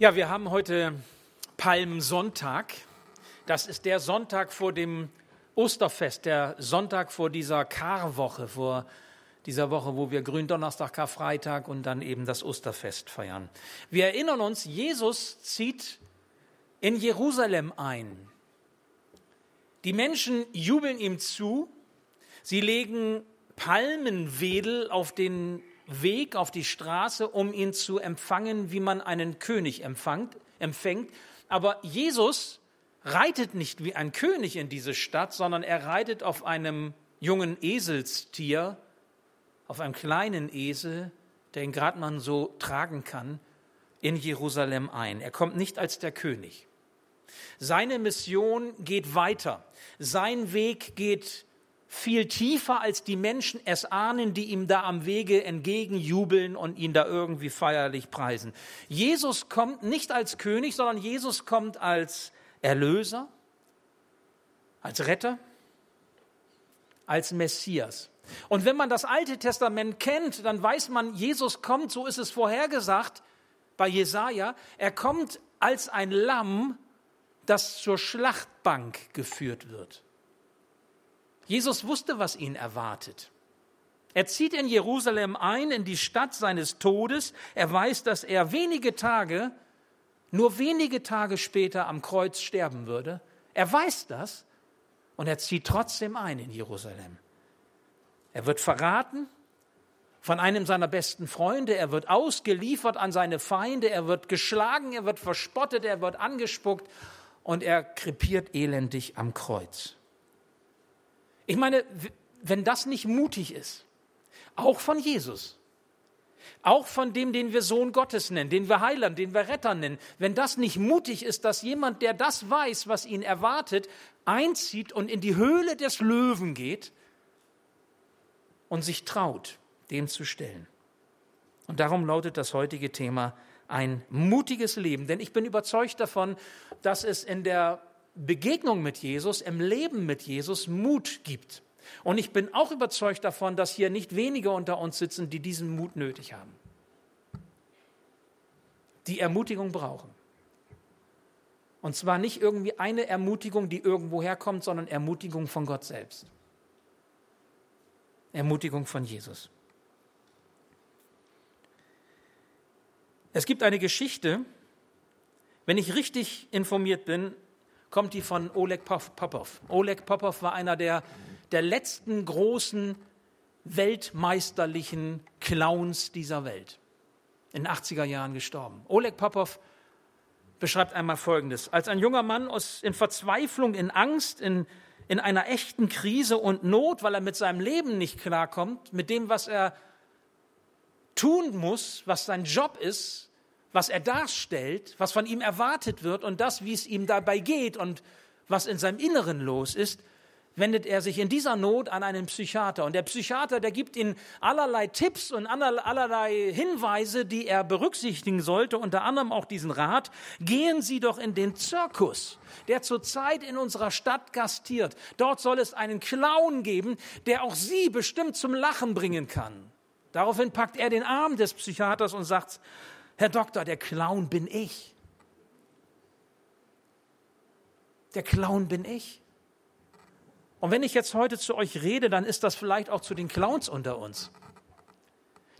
Ja, wir haben heute Palmsonntag. Das ist der Sonntag vor dem Osterfest, der Sonntag vor dieser Karwoche, vor dieser Woche, wo wir Gründonnerstag, Karfreitag und dann eben das Osterfest feiern. Wir erinnern uns, Jesus zieht in Jerusalem ein. Die Menschen jubeln ihm zu. Sie legen Palmenwedel auf den Weg auf die Straße, um ihn zu empfangen, wie man einen König empfängt. empfängt. Aber Jesus reitet nicht wie ein König in diese Stadt, sondern er reitet auf einem jungen Eselstier, auf einem kleinen Esel, der ihn gerade man so tragen kann, in Jerusalem ein. Er kommt nicht als der König. Seine Mission geht weiter. Sein Weg geht viel tiefer, als die Menschen es ahnen, die ihm da am Wege entgegenjubeln und ihn da irgendwie feierlich preisen. Jesus kommt nicht als König, sondern Jesus kommt als Erlöser, als Retter, als Messias. Und wenn man das Alte Testament kennt, dann weiß man, Jesus kommt, so ist es vorhergesagt bei Jesaja, er kommt als ein Lamm, das zur Schlachtbank geführt wird. Jesus wusste, was ihn erwartet. Er zieht in Jerusalem ein, in die Stadt seines Todes. Er weiß, dass er wenige Tage, nur wenige Tage später am Kreuz sterben würde. Er weiß das und er zieht trotzdem ein in Jerusalem. Er wird verraten von einem seiner besten Freunde, er wird ausgeliefert an seine Feinde, er wird geschlagen, er wird verspottet, er wird angespuckt und er krepiert elendig am Kreuz. Ich meine, wenn das nicht mutig ist, auch von Jesus, auch von dem, den wir Sohn Gottes nennen, den wir Heiland, den wir Retter nennen, wenn das nicht mutig ist, dass jemand, der das weiß, was ihn erwartet, einzieht und in die Höhle des Löwen geht und sich traut, dem zu stellen. Und darum lautet das heutige Thema ein mutiges Leben. Denn ich bin überzeugt davon, dass es in der Begegnung mit Jesus, im Leben mit Jesus Mut gibt. Und ich bin auch überzeugt davon, dass hier nicht wenige unter uns sitzen, die diesen Mut nötig haben. Die Ermutigung brauchen. Und zwar nicht irgendwie eine Ermutigung, die irgendwo herkommt, sondern Ermutigung von Gott selbst. Ermutigung von Jesus. Es gibt eine Geschichte, wenn ich richtig informiert bin, kommt die von Oleg Popov. Oleg Popov war einer der, der letzten großen weltmeisterlichen Clowns dieser Welt. In den 80er Jahren gestorben. Oleg Popov beschreibt einmal Folgendes. Als ein junger Mann aus, in Verzweiflung, in Angst, in, in einer echten Krise und Not, weil er mit seinem Leben nicht klarkommt, mit dem, was er tun muss, was sein Job ist, was er darstellt, was von ihm erwartet wird und das, wie es ihm dabei geht und was in seinem Inneren los ist, wendet er sich in dieser Not an einen Psychiater. Und der Psychiater, der gibt ihm allerlei Tipps und allerlei Hinweise, die er berücksichtigen sollte, unter anderem auch diesen Rat, gehen Sie doch in den Zirkus, der zurzeit in unserer Stadt gastiert. Dort soll es einen Clown geben, der auch Sie bestimmt zum Lachen bringen kann. Daraufhin packt er den Arm des Psychiaters und sagt, Herr Doktor, der Clown bin ich. Der Clown bin ich. Und wenn ich jetzt heute zu euch rede, dann ist das vielleicht auch zu den Clowns unter uns,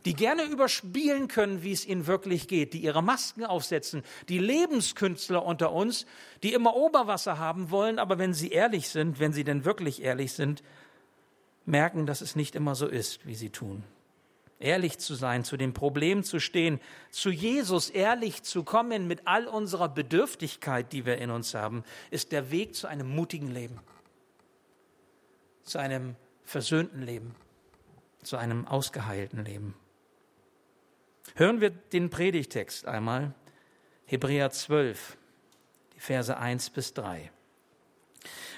die gerne überspielen können, wie es ihnen wirklich geht, die ihre Masken aufsetzen, die Lebenskünstler unter uns, die immer Oberwasser haben wollen, aber wenn sie ehrlich sind, wenn sie denn wirklich ehrlich sind, merken, dass es nicht immer so ist, wie sie tun ehrlich zu sein, zu dem Problem zu stehen, zu Jesus ehrlich zu kommen mit all unserer Bedürftigkeit, die wir in uns haben, ist der Weg zu einem mutigen Leben, zu einem versöhnten Leben, zu einem ausgeheilten Leben. Hören wir den Predigtext einmal, Hebräer 12, die Verse 1 bis 3.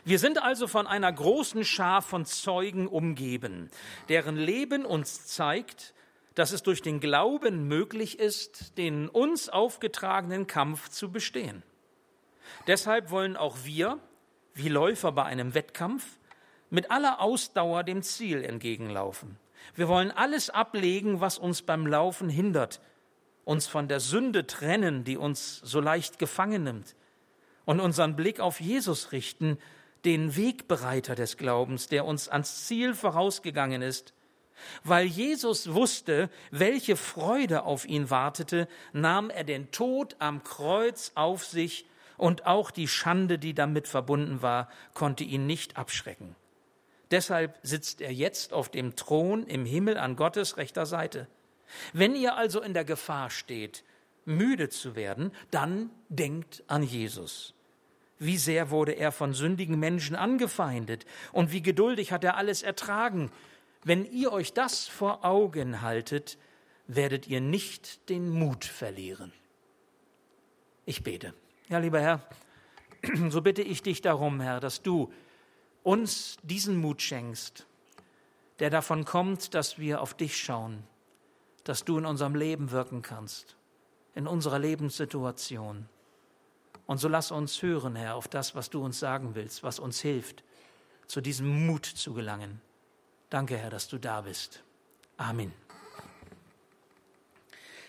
Wir sind also von einer großen Schar von Zeugen umgeben, deren Leben uns zeigt, dass es durch den Glauben möglich ist, den uns aufgetragenen Kampf zu bestehen. Deshalb wollen auch wir, wie Läufer bei einem Wettkampf, mit aller Ausdauer dem Ziel entgegenlaufen. Wir wollen alles ablegen, was uns beim Laufen hindert uns von der Sünde trennen, die uns so leicht gefangen nimmt, und unseren Blick auf Jesus richten, den Wegbereiter des Glaubens, der uns ans Ziel vorausgegangen ist. Weil Jesus wusste, welche Freude auf ihn wartete, nahm er den Tod am Kreuz auf sich und auch die Schande, die damit verbunden war, konnte ihn nicht abschrecken. Deshalb sitzt er jetzt auf dem Thron im Himmel an Gottes rechter Seite. Wenn ihr also in der Gefahr steht, müde zu werden, dann denkt an Jesus. Wie sehr wurde er von sündigen Menschen angefeindet und wie geduldig hat er alles ertragen. Wenn ihr euch das vor Augen haltet, werdet ihr nicht den Mut verlieren. Ich bete. Ja, lieber Herr, so bitte ich dich darum, Herr, dass du uns diesen Mut schenkst, der davon kommt, dass wir auf dich schauen, dass du in unserem Leben wirken kannst, in unserer Lebenssituation. Und so lass uns hören, Herr, auf das, was du uns sagen willst, was uns hilft, zu diesem Mut zu gelangen. Danke, Herr, dass du da bist. Amen.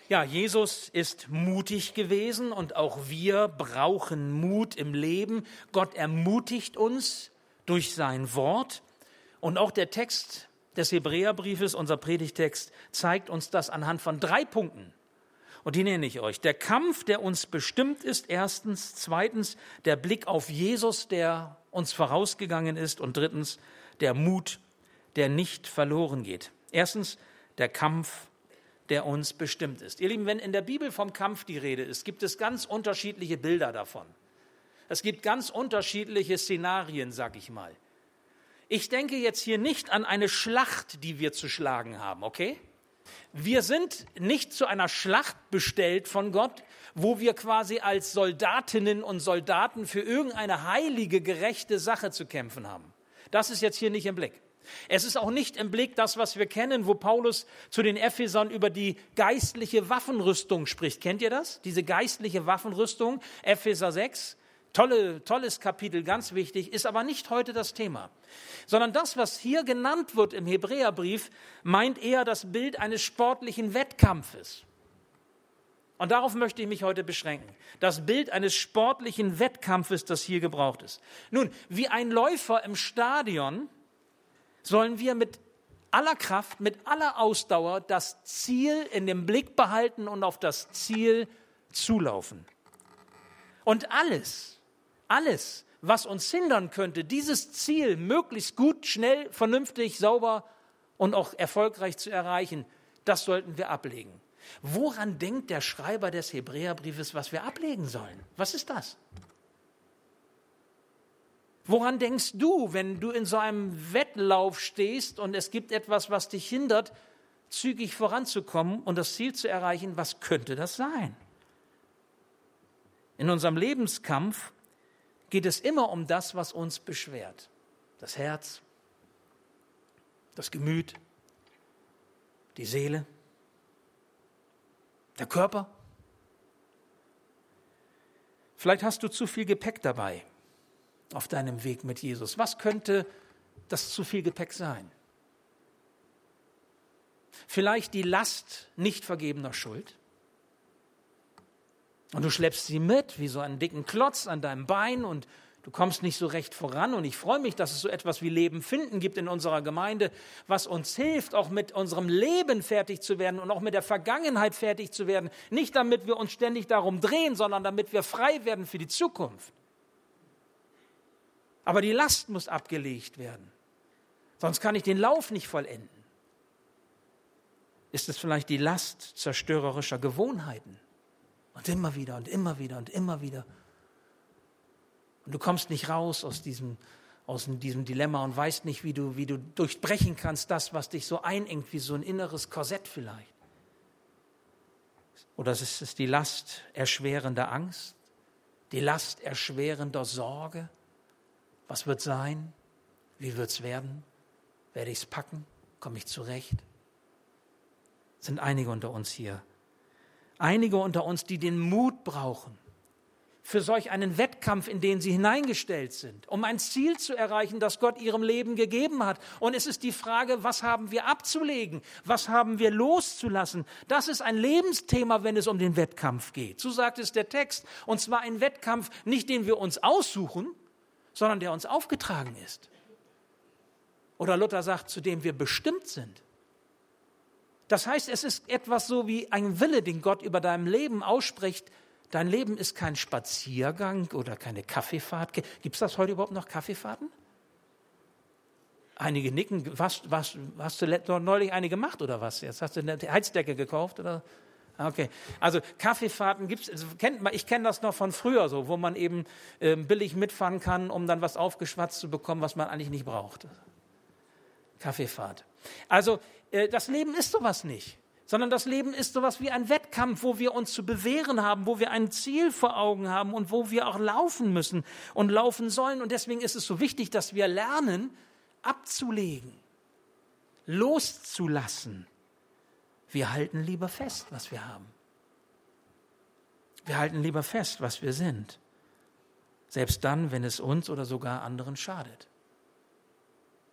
Ja, Jesus ist mutig gewesen und auch wir brauchen Mut im Leben. Gott ermutigt uns durch sein Wort. Und auch der Text des Hebräerbriefes, unser Predigtext, zeigt uns das anhand von drei Punkten. Und die nenne ich euch. Der Kampf, der uns bestimmt ist, erstens. Zweitens, der Blick auf Jesus, der uns vorausgegangen ist. Und drittens, der Mut, der nicht verloren geht. Erstens, der Kampf, der uns bestimmt ist. Ihr Lieben, wenn in der Bibel vom Kampf die Rede ist, gibt es ganz unterschiedliche Bilder davon. Es gibt ganz unterschiedliche Szenarien, sag ich mal. Ich denke jetzt hier nicht an eine Schlacht, die wir zu schlagen haben, okay? Wir sind nicht zu einer Schlacht bestellt von Gott, wo wir quasi als Soldatinnen und Soldaten für irgendeine heilige, gerechte Sache zu kämpfen haben. Das ist jetzt hier nicht im Blick. Es ist auch nicht im Blick das, was wir kennen, wo Paulus zu den Ephesern über die geistliche Waffenrüstung spricht. Kennt ihr das? Diese geistliche Waffenrüstung, Epheser 6. Tolle, tolles Kapitel, ganz wichtig, ist aber nicht heute das Thema. Sondern das, was hier genannt wird im Hebräerbrief, meint eher das Bild eines sportlichen Wettkampfes. Und darauf möchte ich mich heute beschränken. Das Bild eines sportlichen Wettkampfes, das hier gebraucht ist. Nun, wie ein Läufer im Stadion sollen wir mit aller Kraft, mit aller Ausdauer das Ziel in dem Blick behalten und auf das Ziel zulaufen. Und alles, alles, was uns hindern könnte, dieses Ziel möglichst gut, schnell, vernünftig, sauber und auch erfolgreich zu erreichen, das sollten wir ablegen. Woran denkt der Schreiber des Hebräerbriefes, was wir ablegen sollen? Was ist das? Woran denkst du, wenn du in so einem Wettlauf stehst und es gibt etwas, was dich hindert, zügig voranzukommen und das Ziel zu erreichen? Was könnte das sein? In unserem Lebenskampf geht es immer um das, was uns beschwert. Das Herz, das Gemüt, die Seele, der Körper. Vielleicht hast du zu viel Gepäck dabei auf deinem Weg mit Jesus. Was könnte das zu viel Gepäck sein? Vielleicht die Last nicht vergebener Schuld. Und du schleppst sie mit wie so einen dicken Klotz an deinem Bein und du kommst nicht so recht voran. Und ich freue mich, dass es so etwas wie Leben finden gibt in unserer Gemeinde, was uns hilft, auch mit unserem Leben fertig zu werden und auch mit der Vergangenheit fertig zu werden. Nicht damit wir uns ständig darum drehen, sondern damit wir frei werden für die Zukunft. Aber die Last muss abgelegt werden. Sonst kann ich den Lauf nicht vollenden. Ist es vielleicht die Last zerstörerischer Gewohnheiten? Und immer wieder und immer wieder und immer wieder. Und du kommst nicht raus aus diesem, aus diesem Dilemma und weißt nicht, wie du, wie du durchbrechen kannst, das, was dich so einengt, wie so ein inneres Korsett vielleicht. Oder ist es die Last erschwerender Angst, die Last erschwerender Sorge? Was wird sein? Wie wird es werden? Werde ich es packen? Komme ich zurecht? Sind einige unter uns hier, einige unter uns, die den Mut brauchen, für solch einen Wettkampf, in den sie hineingestellt sind, um ein Ziel zu erreichen, das Gott ihrem Leben gegeben hat. Und es ist die Frage, was haben wir abzulegen? Was haben wir loszulassen? Das ist ein Lebensthema, wenn es um den Wettkampf geht. So sagt es der Text. Und zwar ein Wettkampf, nicht den wir uns aussuchen, sondern der uns aufgetragen ist. Oder Luther sagt, zu dem wir bestimmt sind. Das heißt, es ist etwas so wie ein Wille, den Gott über deinem Leben ausspricht, Dein Leben ist kein Spaziergang oder keine Kaffeefahrt. Gibt es das heute überhaupt noch Kaffeefahrten? Einige nicken. Was, was, hast du neulich eine gemacht oder was? Jetzt hast du eine Heizdecke gekauft oder? Ah, okay, also Kaffeefahrten gibt's. Also kennt man, ich kenne das noch von früher so, wo man eben äh, billig mitfahren kann, um dann was aufgeschwatzt zu bekommen, was man eigentlich nicht braucht. Kaffeefahrt. Also äh, das Leben ist sowas nicht sondern das Leben ist sowas wie ein Wettkampf, wo wir uns zu bewähren haben, wo wir ein Ziel vor Augen haben und wo wir auch laufen müssen und laufen sollen. Und deswegen ist es so wichtig, dass wir lernen, abzulegen, loszulassen. Wir halten lieber fest, was wir haben. Wir halten lieber fest, was wir sind. Selbst dann, wenn es uns oder sogar anderen schadet.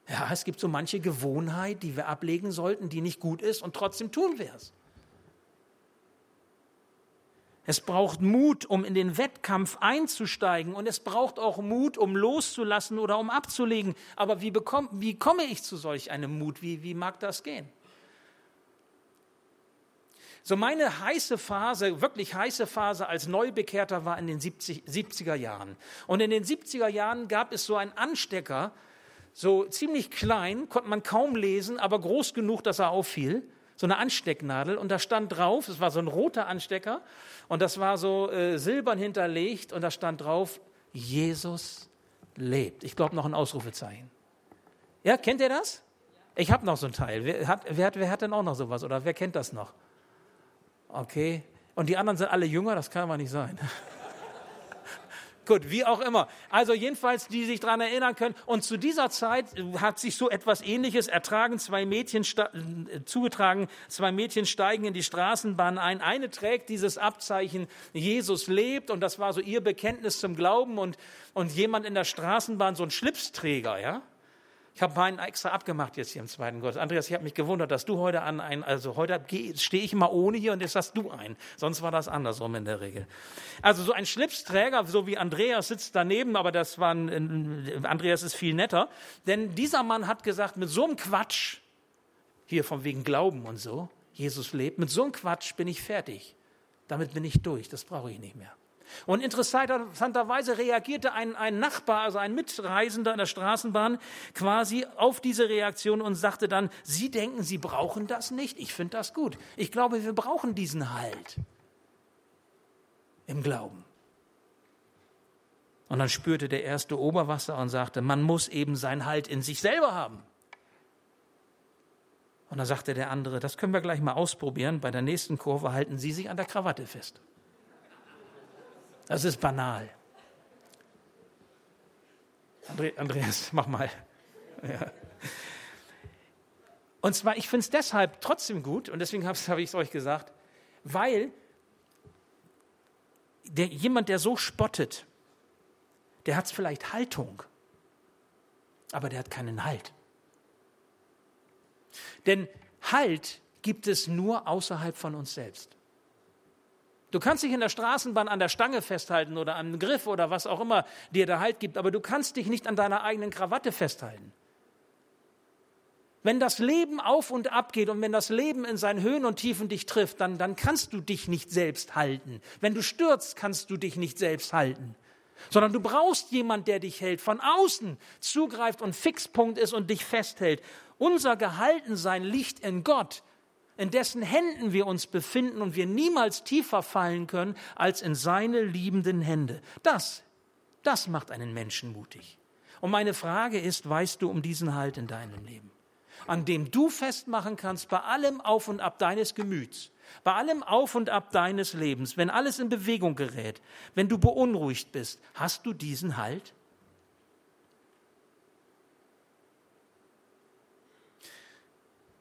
Ja, es gibt so manche Gewohnheit, die wir ablegen sollten, die nicht gut ist und trotzdem tun wir es. Es braucht Mut, um in den Wettkampf einzusteigen und es braucht auch Mut, um loszulassen oder um abzulegen. Aber wie, bekomm, wie komme ich zu solch einem Mut? Wie, wie mag das gehen? So meine heiße Phase, wirklich heiße Phase als Neubekehrter war in den 70, 70er Jahren. Und in den 70er Jahren gab es so einen Anstecker, so ziemlich klein, konnte man kaum lesen, aber groß genug, dass er auffiel. So eine Anstecknadel und da stand drauf, es war so ein roter Anstecker und das war so äh, silbern hinterlegt und da stand drauf, Jesus lebt. Ich glaube noch ein Ausrufezeichen. Ja, kennt ihr das? Ich habe noch so ein Teil. Wer hat, wer, hat, wer hat denn auch noch sowas oder wer kennt das noch? Okay. Und die anderen sind alle jünger, das kann aber nicht sein. Gut, wie auch immer. Also jedenfalls, die sich daran erinnern können. Und zu dieser Zeit hat sich so etwas Ähnliches ertragen. Zwei Mädchen äh, zugetragen. Zwei Mädchen steigen in die Straßenbahn ein. Eine trägt dieses Abzeichen, Jesus lebt. Und das war so ihr Bekenntnis zum Glauben. Und, und jemand in der Straßenbahn, so ein Schlipsträger, ja. Ich habe meinen extra abgemacht jetzt hier im zweiten Gottes. Andreas, ich habe mich gewundert, dass du heute an ein, also heute stehe ich mal ohne hier und jetzt hast du ein. Sonst war das andersrum in der Regel. Also so ein Schlipsträger, so wie Andreas sitzt daneben, aber das war ein, Andreas ist viel netter, denn dieser Mann hat gesagt, mit so einem Quatsch, hier von wegen Glauben und so, Jesus lebt, mit so einem Quatsch bin ich fertig. Damit bin ich durch, das brauche ich nicht mehr. Und interessanterweise reagierte ein, ein Nachbar, also ein Mitreisender in der Straßenbahn, quasi auf diese Reaktion und sagte dann, Sie denken, Sie brauchen das nicht? Ich finde das gut. Ich glaube, wir brauchen diesen Halt im Glauben. Und dann spürte der erste Oberwasser und sagte, man muss eben seinen Halt in sich selber haben. Und dann sagte der andere, das können wir gleich mal ausprobieren. Bei der nächsten Kurve halten Sie sich an der Krawatte fest. Das ist banal. Andreas, mach mal. Ja. Und zwar, ich finde es deshalb trotzdem gut, und deswegen habe hab ich es euch gesagt, weil der, jemand, der so spottet, der hat vielleicht Haltung, aber der hat keinen Halt. Denn Halt gibt es nur außerhalb von uns selbst. Du kannst dich in der Straßenbahn an der Stange festhalten oder am Griff oder was auch immer dir da Halt gibt, aber du kannst dich nicht an deiner eigenen Krawatte festhalten. Wenn das Leben auf und ab geht und wenn das Leben in seinen Höhen und Tiefen dich trifft, dann, dann kannst du dich nicht selbst halten. Wenn du stürzt, kannst du dich nicht selbst halten. Sondern du brauchst jemand, der dich hält, von außen zugreift und Fixpunkt ist und dich festhält. Unser Gehaltensein liegt in Gott in dessen Händen wir uns befinden und wir niemals tiefer fallen können als in seine liebenden Hände. Das, das macht einen Menschen mutig. Und meine Frage ist, weißt du um diesen Halt in deinem Leben? An dem du festmachen kannst, bei allem Auf und Ab deines Gemüts, bei allem Auf und Ab deines Lebens, wenn alles in Bewegung gerät, wenn du beunruhigt bist, hast du diesen Halt?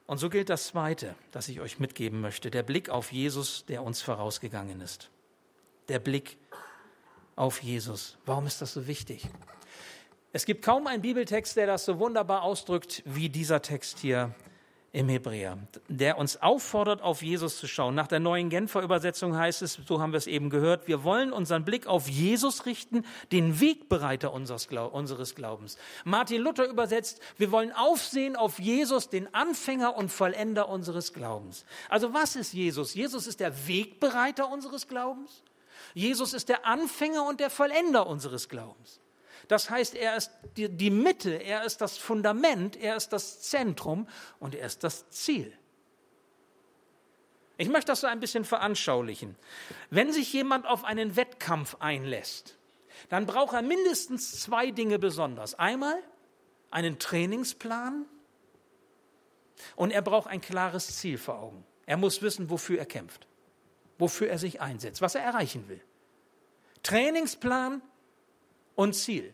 Und so gilt das Zweite, das ich euch mitgeben möchte, der Blick auf Jesus, der uns vorausgegangen ist. Der Blick auf Jesus. Warum ist das so wichtig? Es gibt kaum einen Bibeltext, der das so wunderbar ausdrückt wie dieser Text hier im Hebräer, der uns auffordert, auf Jesus zu schauen. Nach der neuen Genfer Übersetzung heißt es, so haben wir es eben gehört, wir wollen unseren Blick auf Jesus richten, den Wegbereiter unseres, Glaubens. Martin Luther übersetzt, wir wollen aufsehen auf Jesus, den Anfänger und Vollender unseres Glaubens. Also was ist Jesus? Jesus ist der Wegbereiter unseres Glaubens. Jesus ist der Anfänger und der Vollender unseres Glaubens. Das heißt, er ist die, Mitte, er ist das Fundament, er ist das Zentrum und er ist das Ziel. Ich möchte das so ein bisschen veranschaulichen. Wenn sich jemand auf einen Wettkampf einlässt, dann braucht er mindestens zwei Dinge besonders. Einmal einen Trainingsplan und er braucht ein klares Ziel vor Augen. Er muss wissen, wofür er kämpft, wofür er sich einsetzt, was er erreichen will. Trainingsplan und Ziel.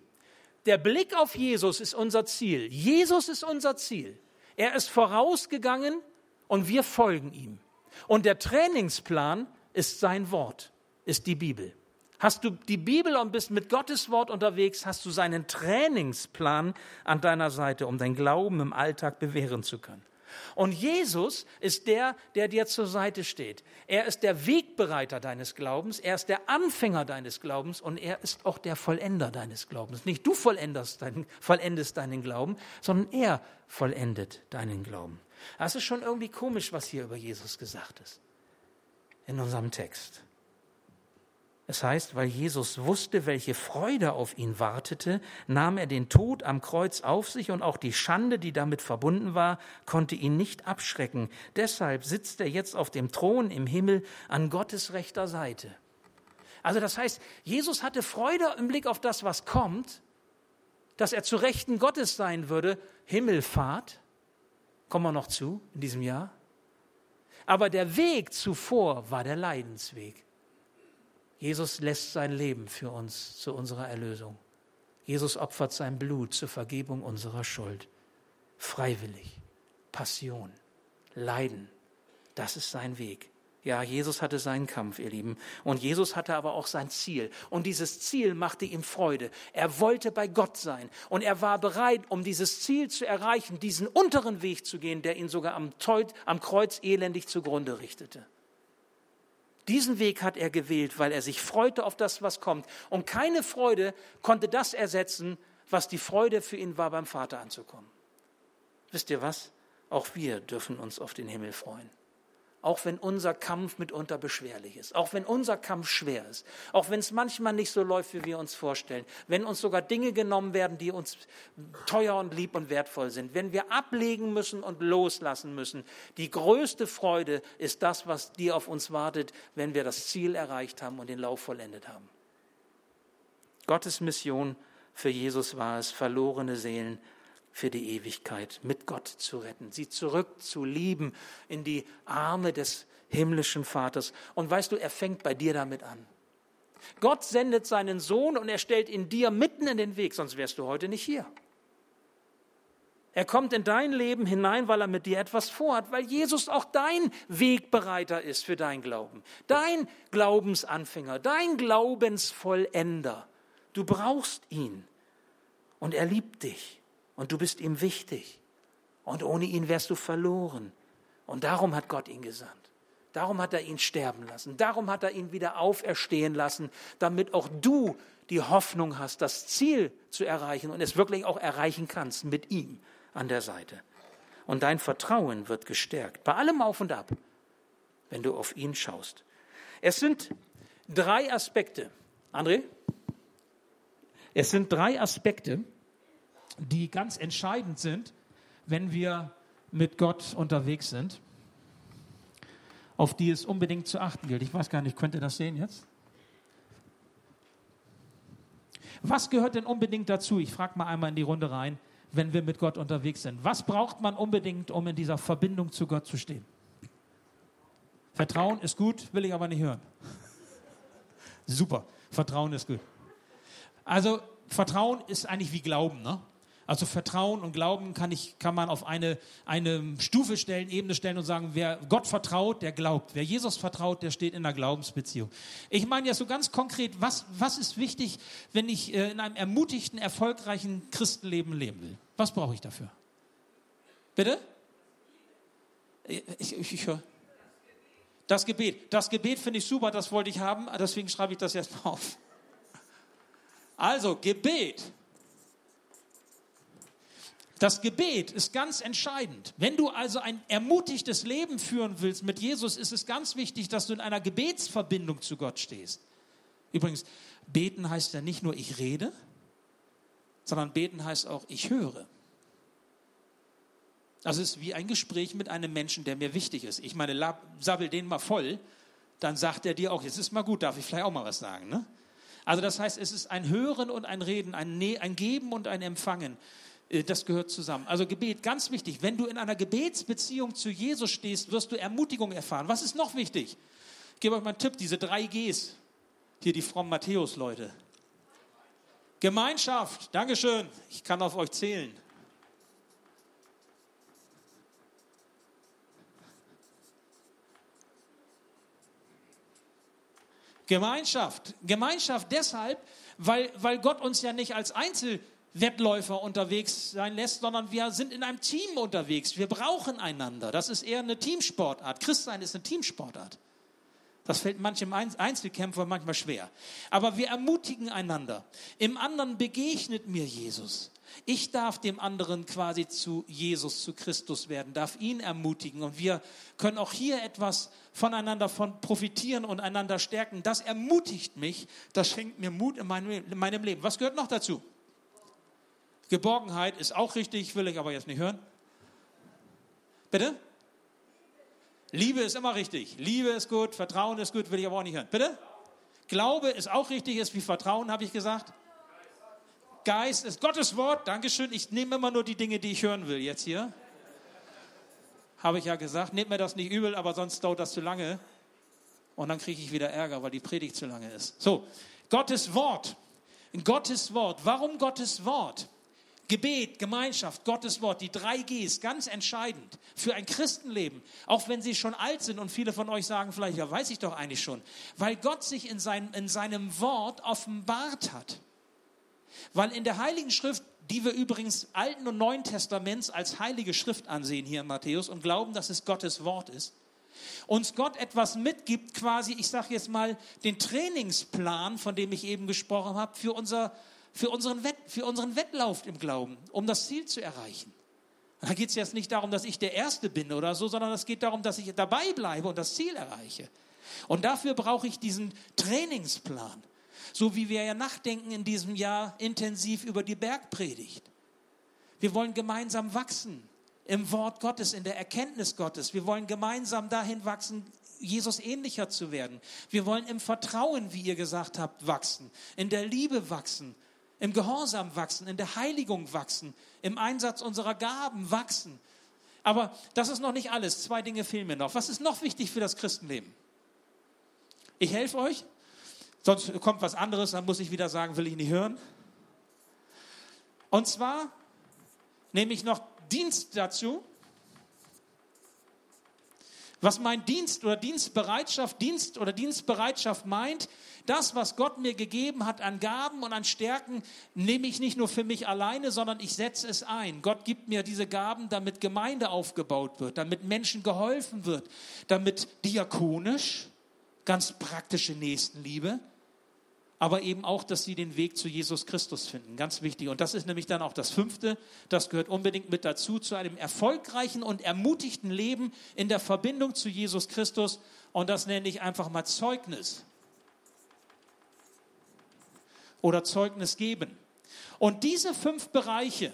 Der Blick auf Jesus ist unser Ziel. Jesus ist unser Ziel. Er ist vorausgegangen und wir folgen ihm. Und der Trainingsplan ist sein Wort, ist die Bibel. Hast du die Bibel und bist mit Gottes Wort unterwegs, hast du seinen Trainingsplan an deiner Seite, um dein Glauben im Alltag bewähren zu können. Und Jesus ist der, der dir zur Seite steht. Er ist der Wegbereiter deines Glaubens, er ist der Anfänger deines Glaubens und er ist auch der Vollender deines Glaubens. Nicht du vollendest deinen, vollendest deinen Glauben, sondern er vollendet deinen Glauben. Das ist schon irgendwie komisch, was hier über Jesus gesagt ist in unserem Text. Es heißt, weil Jesus wusste, welche Freude auf ihn wartete, nahm er den Tod am Kreuz auf sich und auch die Schande, die damit verbunden war, konnte ihn nicht abschrecken. Deshalb sitzt er jetzt auf dem Thron im Himmel an Gottes rechter Seite. Also das heißt, Jesus hatte Freude im Blick auf das, was kommt, dass er zu Rechten Gottes sein würde, Himmelfahrt, kommen wir noch zu in diesem Jahr. Aber der Weg zuvor war der Leidensweg. Jesus lässt sein Leben für uns zu unserer Erlösung. Jesus opfert sein Blut zur Vergebung unserer Schuld. Freiwillig. Passion. Leiden. Das ist sein Weg. Ja, Jesus hatte seinen Kampf, ihr Lieben. Und Jesus hatte aber auch sein Ziel. Und dieses Ziel machte ihm Freude. Er wollte bei Gott sein. Und er war bereit, um dieses Ziel zu erreichen, diesen unteren Weg zu gehen, der ihn sogar am, Kreuz elendig zugrunde richtete. Diesen Weg hat er gewählt, weil er sich freute auf das, was kommt. Und keine Freude konnte das ersetzen, was die Freude für ihn war, beim Vater anzukommen. Wisst ihr was? Auch wir dürfen uns auf den Himmel freuen auch wenn unser Kampf mitunter beschwerlich ist, auch wenn unser Kampf schwer ist, auch wenn es manchmal nicht so läuft, wie wir uns vorstellen, wenn uns sogar Dinge genommen werden, die uns teuer und lieb und wertvoll sind, wenn wir ablegen müssen und loslassen müssen. Die größte Freude ist das, was dir auf uns wartet, wenn wir das Ziel erreicht haben und den Lauf vollendet haben. Gottes Mission für Jesus war es, verlorene Seelen für die Ewigkeit mit Gott zu retten, sie zurückzulieben in die Arme des himmlischen Vaters. Und weißt du, er fängt bei dir damit an. Gott sendet seinen Sohn und er stellt ihn dir mitten in den Weg, sonst wärst du heute nicht hier. Er kommt in dein Leben hinein, weil er mit dir etwas vorhat, weil Jesus auch dein Wegbereiter ist für dein Glauben, dein Glaubensanfänger, dein Glaubensvollender. Du brauchst ihn und er liebt dich und du bist ihm wichtig. Und ohne ihn wärst du verloren. Und darum hat Gott ihn gesandt. Darum hat er ihn sterben lassen. Darum hat er ihn wieder auferstehen lassen, damit auch du die Hoffnung hast, das Ziel zu erreichen und es wirklich auch erreichen kannst mit ihm an der Seite. Und dein Vertrauen wird gestärkt, bei allem Auf und Ab, wenn du auf ihn schaust. Es sind drei Aspekte. André? Es sind drei Aspekte, die ganz entscheidend sind, wenn wir mit Gott unterwegs sind, auf die es unbedingt zu achten gilt. Ich weiß gar nicht, könnt ihr das sehen jetzt? Was gehört denn unbedingt dazu? Ich frage mal einmal in die Runde rein, wenn wir mit Gott unterwegs sind. Was braucht man unbedingt, um in dieser Verbindung zu Gott zu stehen? Vertrauen ist gut, will ich aber nicht hören. Super, Vertrauen ist gut. Also Vertrauen ist eigentlich wie Glauben. Ne? Also Vertrauen und Glauben kann, ich, kann man auf eine, eine Stufe stellen, Ebene stellen und sagen, wer Gott vertraut, der glaubt. Wer Jesus vertraut, der steht in einer Glaubensbeziehung. Ich meine ja so ganz konkret, was, was ist wichtig, wenn ich äh, in einem ermutigten, erfolgreichen Christenleben leben will? Was brauche ich dafür? Bitte? Ich, ich, ich höre. Das Gebet. Das Gebet finde ich super, das wollte ich haben, deswegen schreibe ich das jetzt mal auf. Also, Gebet das Gebet ist ganz entscheidend. Wenn du also ein ermutigtes Leben führen willst mit Jesus, ist es ganz wichtig, dass du in einer Gebetsverbindung zu Gott stehst. Übrigens, beten heißt ja nicht nur ich rede, sondern beten heißt auch ich höre. Das ist wie ein Gespräch mit einem Menschen, der mir wichtig ist. Ich meine, sabbel den mal voll, dann sagt er dir auch, jetzt ist mal gut, darf ich vielleicht auch mal was sagen. Ne? Also das heißt, es ist ein Hören und ein Reden, ein, ne ein Geben und ein Empfangen. Äh, das gehört zusammen. Also Gebet, ganz wichtig. Wenn du in einer Gebetsbeziehung zu Jesus stehst, wirst du Ermutigung erfahren. Was ist noch wichtig? Ich gebe euch mal einen Tipp, diese drei Gs. Hier die frommen Matthäus-Leute. Gemeinschaft, Dankeschön, ich kann auf euch zählen. Gemeinschaft. Gemeinschaft deshalb, weil, weil Gott uns ja nicht als Einzel Wettläufer unterwegs sein lässt, sondern wir sind in einem Team unterwegs. Wir brauchen einander. Das ist eher eine Teamsportart. Christsein ist eine Teamsportart. Das fällt manchem Einzelkämpfer manchmal schwer. Aber wir ermutigen einander. Im anderen begegnet mir Jesus. Ich darf dem anderen quasi zu Jesus, zu Christus werden, darf ihn ermutigen. Und wir können auch hier etwas voneinander von profitieren und einander stärken. Das ermutigt mich. Das schenkt mir Mut in meinem, in meinem Leben. Was gehört noch dazu? Geborgenheit ist auch richtig, will ich aber jetzt nicht hören. Bitte? Liebe ist immer richtig. Liebe ist gut, Vertrauen ist gut, will ich aber auch nicht hören. Bitte? Glaube ist auch richtig, ist wie Vertrauen, habe ich gesagt. Geist ist Gottes Wort. Dankeschön. Ich nehme immer nur die Dinge, die ich hören will jetzt hier. Habe ich ja gesagt. Nehmt mir das nicht übel, aber sonst dauert das zu lange. Und dann kriege ich wieder Ärger, weil die Predigt zu lange ist. So, Gottes Wort. Gottes Wort. Warum Gottes Wort? Gebet, Gemeinschaft, Gottes Wort, die drei Gs, ganz entscheidend für ein Christenleben, auch wenn sie schon alt sind und viele von euch sagen vielleicht, ja, weiß ich doch eigentlich schon, weil Gott sich in, sein, in seinem Wort offenbart hat. Weil in der Heiligen Schrift, die wir übrigens Alten und Neuen Testaments als heilige Schrift ansehen hier in Matthäus und glauben, dass es Gottes Wort ist, uns Gott etwas mitgibt, quasi, ich sage jetzt mal, den Trainingsplan, von dem ich eben gesprochen habe, für unser für unseren, Wett, für unseren Wettlauf im Glauben, um das Ziel zu erreichen. Da geht es jetzt nicht darum, dass ich der Erste bin oder so, sondern es geht darum, dass ich dabei bleibe und das Ziel erreiche. Und dafür brauche ich diesen Trainingsplan. So wie wir ja nachdenken in diesem Jahr intensiv über die Bergpredigt. Wir wollen gemeinsam wachsen im Wort Gottes, in der Erkenntnis Gottes. Wir wollen gemeinsam dahin wachsen, Jesus ähnlicher zu werden. Wir wollen im Vertrauen, wie ihr gesagt habt, wachsen, in der Liebe wachsen im Gehorsam wachsen, in der Heiligung wachsen, im Einsatz unserer Gaben wachsen. Aber das ist noch nicht alles. Zwei Dinge fehlen mir noch. Was ist noch wichtig für das Christenleben? Ich helfe euch, sonst kommt was anderes, dann muss ich wieder sagen, will ich nicht hören. Und zwar nehme ich noch Dienst dazu. Was mein Dienst oder Dienstbereitschaft, Dienst oder Dienstbereitschaft meint, das, was Gott mir gegeben hat an Gaben und an Stärken, nehme ich nicht nur für mich alleine, sondern ich setze es ein. Gott gibt mir diese Gaben, damit Gemeinde aufgebaut wird, damit Menschen geholfen wird, damit diakonisch, ganz praktische Nächstenliebe, aber eben auch, dass sie den Weg zu Jesus Christus finden. Ganz wichtig. Und das ist nämlich dann auch das Fünfte. Das gehört unbedingt mit dazu, zu einem erfolgreichen und ermutigten Leben in der Verbindung zu Jesus Christus. Und das nenne ich einfach mal Zeugnis. Oder Zeugnis geben. Und diese fünf Bereiche,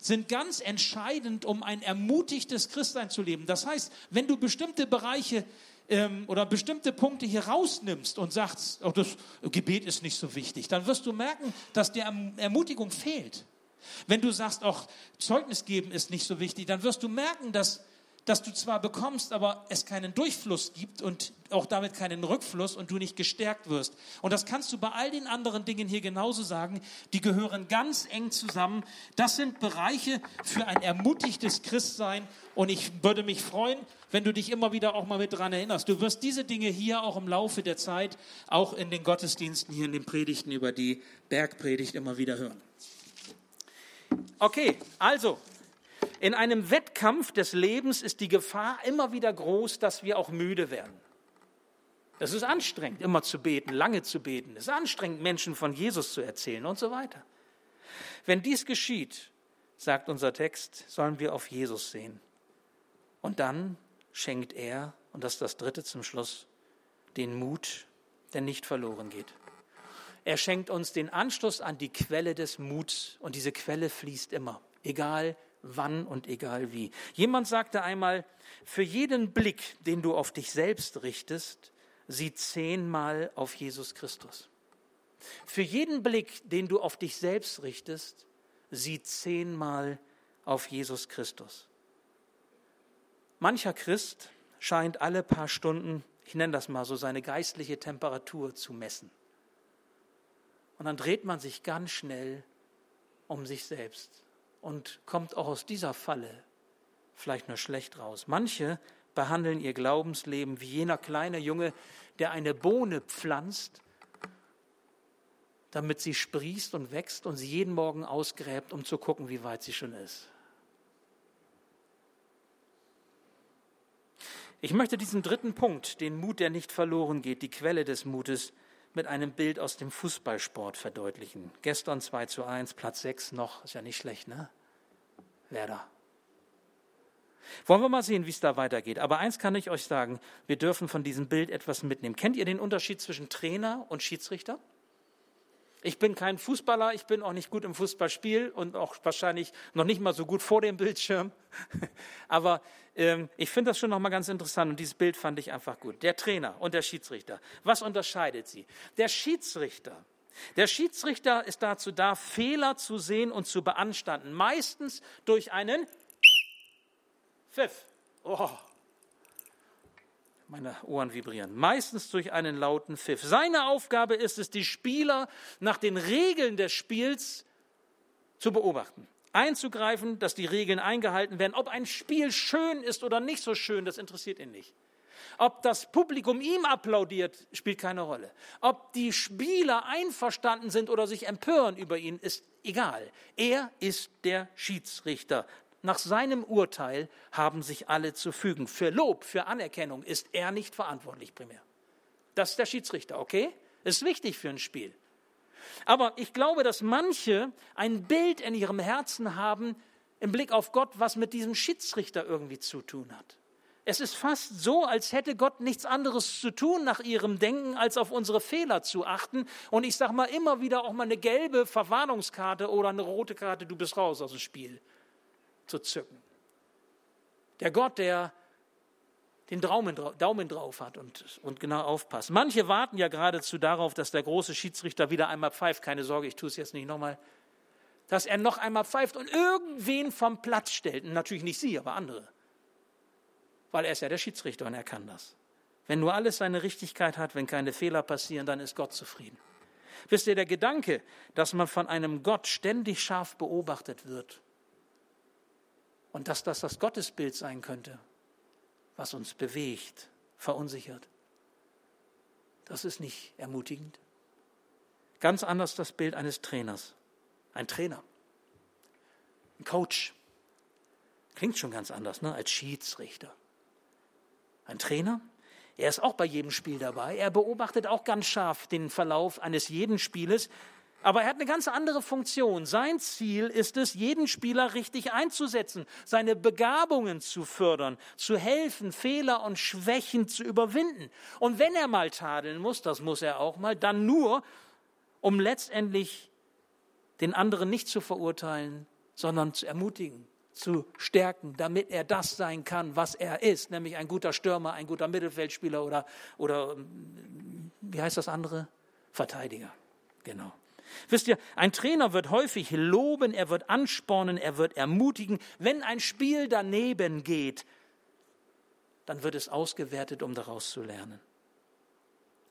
sind ganz entscheidend, um ein ermutigtes Christsein zu leben. Das heißt, wenn du bestimmte Bereiche ähm, oder bestimmte Punkte hier rausnimmst und sagst, oh, das Gebet ist nicht so wichtig, dann wirst du merken, dass dir Ermutigung fehlt. Wenn du sagst, auch Zeugnis geben ist nicht so wichtig, dann wirst du merken, dass, dass du zwar bekommst, aber es keinen Durchfluss gibt und auch damit keinen Rückfluss und du nicht gestärkt wirst. Und das kannst du bei all den anderen Dingen hier genauso sagen. Die gehören ganz eng zusammen. Das sind Bereiche für ein ermutigtes Christsein. Und ich würde mich freuen, wenn du dich immer wieder auch mal mit dran erinnerst. Du wirst diese Dinge hier auch im Laufe der Zeit, auch in den Gottesdiensten, hier in den Predigten über die Bergpredigt immer wieder hören. Okay, also in einem Wettkampf des Lebens ist die Gefahr immer wieder groß, dass wir auch müde werden. Es ist anstrengend, immer zu beten, lange zu beten. Es ist anstrengend, Menschen von Jesus zu erzählen und so weiter. Wenn dies geschieht, sagt unser Text, sollen wir auf Jesus sehen. Und dann schenkt er, und das ist das dritte zum Schluss, den Mut, der nicht verloren geht. Er schenkt uns den Anschluss an die Quelle des Muts und diese Quelle fließt immer, egal wann und egal wie. Jemand sagte einmal, für jeden Blick, den du auf dich selbst richtest, sieh zehnmal auf Jesus Christus. Für jeden Blick, den du auf dich selbst richtest, sieh zehnmal auf Jesus Christus. Mancher Christ scheint alle paar Stunden, ich nenne das mal so, seine geistliche Temperatur zu messen. Und dann dreht man sich ganz schnell um sich selbst und kommt auch aus dieser Falle vielleicht nur schlecht raus. Manche behandeln ihr Glaubensleben wie jener kleine Junge, der eine Bohne pflanzt, damit sie sprießt und wächst und sie jeden Morgen ausgräbt, um zu gucken, wie weit sie schon ist. Ich möchte diesen dritten Punkt, den Mut, der nicht verloren geht, die Quelle des Mutes, mit einem Bild aus dem Fußballsport verdeutlichen. Gestern 2 zu 1, Platz 6 noch, ist ja nicht schlecht, ne? Werder. Wollen wir mal sehen, wie es da weitergeht. Aber eins kann ich euch sagen, wir dürfen von diesem Bild etwas mitnehmen. Kennt ihr den Unterschied zwischen Trainer und Schiedsrichter? Ich bin kein Fußballer, ich bin auch nicht gut im Fußballspiel und auch wahrscheinlich noch nicht mal so gut vor dem Bildschirm. Aber ähm, ich finde das schon noch mal ganz interessant und dieses Bild fand ich einfach gut. Der Trainer und der Schiedsrichter. Was unterscheidet sie? Der Schiedsrichter. Der Schiedsrichter ist dazu da, Fehler zu sehen und zu beanstanden. Meistens durch einen Pfiff. Oh, meine Ohren vibrieren. Meistens durch einen lauten Pfiff. Seine Aufgabe ist es, die Spieler nach den Regeln des Spiels zu beobachten. Einzugreifen, dass die Regeln eingehalten werden. Ob ein Spiel schön ist oder nicht so schön, das interessiert ihn nicht. Ob das Publikum ihm applaudiert, spielt keine Rolle. Ob die Spieler einverstanden sind oder sich empören über ihn, ist egal. Er ist der Schiedsrichter. Nach seinem Urteil haben sich alle zu fügen. Für Lob, für Anerkennung ist er nicht verantwortlich primär. Das ist der Schiedsrichter, okay? Ist wichtig für ein Spiel. Aber ich glaube, dass manche ein Bild in ihrem Herzen haben im Blick auf Gott, was mit diesem Schiedsrichter irgendwie zu tun hat. Es ist fast so, als hätte Gott nichts anderes zu tun nach ihrem Denken, als auf unsere Fehler zu achten. Und ich sage mal immer wieder auch mal eine gelbe Verwarnungskarte oder eine rote Karte, du bist raus aus dem Spiel zu zücken. Der Gott, der den Daumen, drauf hat und, und genau aufpasst. Manche warten ja geradezu darauf, dass der große Schiedsrichter wieder einmal pfeift. Keine Sorge, ich tue es jetzt nicht nochmal. Dass er noch einmal pfeift und irgendwen vom Platz stellt. Natürlich nicht sie, aber andere. Weil er ist ja der Schiedsrichter und er kann das. Wenn nur alles seine Richtigkeit hat, wenn keine Fehler passieren, dann ist Gott zufrieden. Wisst ihr, der Gedanke, dass man von einem Gott ständig scharf beobachtet wird, und dass das das Gottesbild sein könnte, was uns bewegt, verunsichert. Das ist nicht ermutigend. Ganz anders das Bild eines Trainers. Ein Trainer, ein Coach. Klingt schon ganz anders, ne? als Schiedsrichter. Ein Trainer, er ist auch bei jedem Spiel dabei. Er beobachtet auch ganz scharf den Verlauf eines jeden Spieles. Aber er hat eine ganz andere Funktion. Sein Ziel ist es, jeden Spieler richtig einzusetzen, seine Begabungen zu fördern, zu helfen, Fehler und Schwächen zu überwinden. Und wenn er mal tadeln muss, das muss er auch mal, dann nur, um letztendlich den anderen nicht zu verurteilen, sondern zu ermutigen, zu stärken, damit er das sein kann, was er ist, nämlich ein guter Stürmer, ein guter Mittelfeldspieler oder, oder wie heißt das andere? Verteidiger. Genau. Wisst ihr, ein Trainer wird häufig loben, er wird anspornen, er wird ermutigen. Wenn ein Spiel daneben geht, dann wird es ausgewertet, um daraus zu lernen.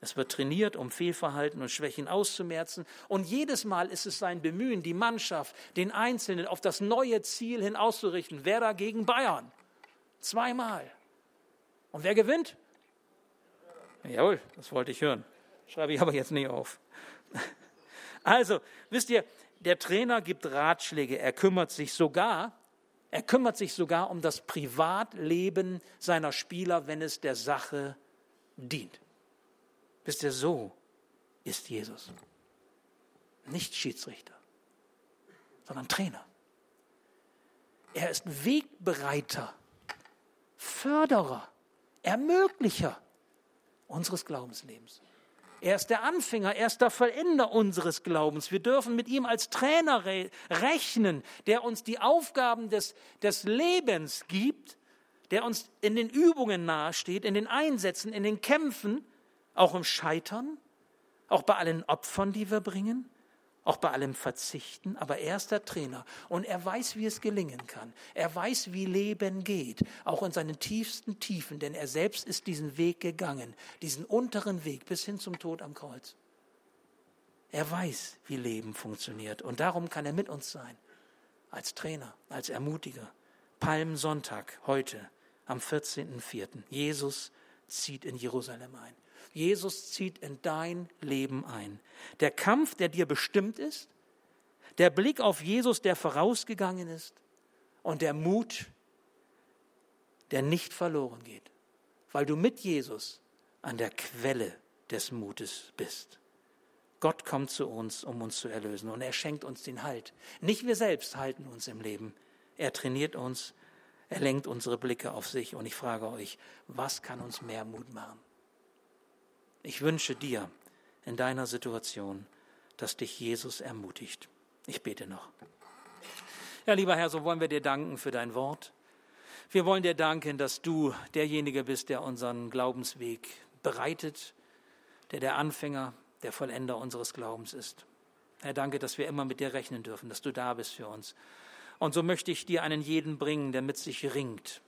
Es wird trainiert, um Fehlverhalten und Schwächen auszumerzen. Und jedes Mal ist es sein Bemühen, die Mannschaft, den Einzelnen auf das neue Ziel hin auszurichten. Werder gegen Bayern. Zweimal. Und wer gewinnt? Jawohl, das wollte ich hören. Schreibe ich aber jetzt nicht auf. Also, wisst ihr, der Trainer gibt Ratschläge. Er kümmert sich sogar, er kümmert sich sogar um das Privatleben seiner Spieler, wenn es der Sache dient. Wisst ihr, so ist Jesus. Nicht Schiedsrichter, sondern Trainer. Er ist Wegbereiter, Förderer, Ermöglicher unseres Glaubenslebens. Er ist der Anfänger, er ist der Vollender unseres Glaubens. Wir dürfen mit ihm als Trainer rechnen, der uns die Aufgaben des, des Lebens gibt, der uns in den Übungen nahesteht, in den Einsätzen, in den Kämpfen, auch im Scheitern, auch bei allen Opfern, die wir bringen, auch bei allem Verzichten. Aber er ist der Trainer und er weiß, wie es gelingen kann. Er weiß, wie Leben geht, auch in seinen tiefsten Tiefen, denn er selbst ist diesen Weg gegangen, diesen unteren Weg bis hin zum Tod am Kreuz. Er weiß, wie Leben funktioniert und darum kann er mit uns sein, als Trainer, als Ermutiger. Palmsonntag heute am 14.04. Jesus zieht in Jerusalem ein. Jesus zieht in dein Leben ein. Der Kampf, der dir bestimmt ist, der Blick auf Jesus, der vorausgegangen ist und der Mut, der nicht verloren geht, weil du mit Jesus an der Quelle des Mutes bist. Gott kommt zu uns, um uns zu erlösen und er schenkt uns den Halt. Nicht wir selbst halten uns im Leben. Er trainiert uns, er lenkt unsere Blicke auf sich und ich frage euch, was kann uns mehr Mut machen? Ich wünsche dir in deiner Situation, dass dich Jesus ermutigt. Ich bete noch. Ja, lieber Herr, so wollen wir dir danken für dein Wort. Wir wollen dir danken, dass du derjenige bist, der unseren Glaubensweg bereitet, der der Anfänger, der Vollender unseres Glaubens ist. Herr, danke, dass wir immer mit dir rechnen dürfen, dass du da bist für uns. Und so möchte ich dir einen jeden bringen, der mit sich ringt,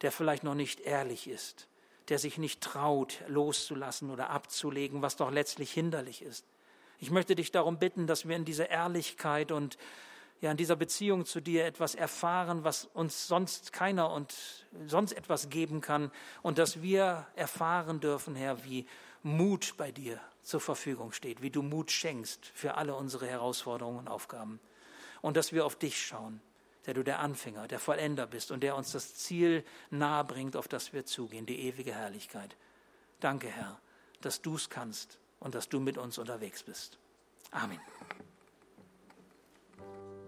der vielleicht noch nicht ehrlich ist, der sich nicht traut, loszulassen oder abzulegen, was doch letztlich hinderlich ist. Ich möchte dich darum bitten, dass wir in dieser Ehrlichkeit und ja in dieser Beziehung zu dir etwas erfahren, was uns sonst keiner und sonst etwas geben kann und dass wir erfahren dürfen, Herr, wie Mut bei dir zur Verfügung steht, wie du Mut schenkst für alle unsere Herausforderungen und Aufgaben und dass wir auf dich schauen der du der Anfänger, der Vollender bist und der uns das Ziel nahe bringt, auf das wir zugehen, die ewige Herrlichkeit. Danke, Herr, dass du es kannst und dass du mit uns unterwegs bist. Amen.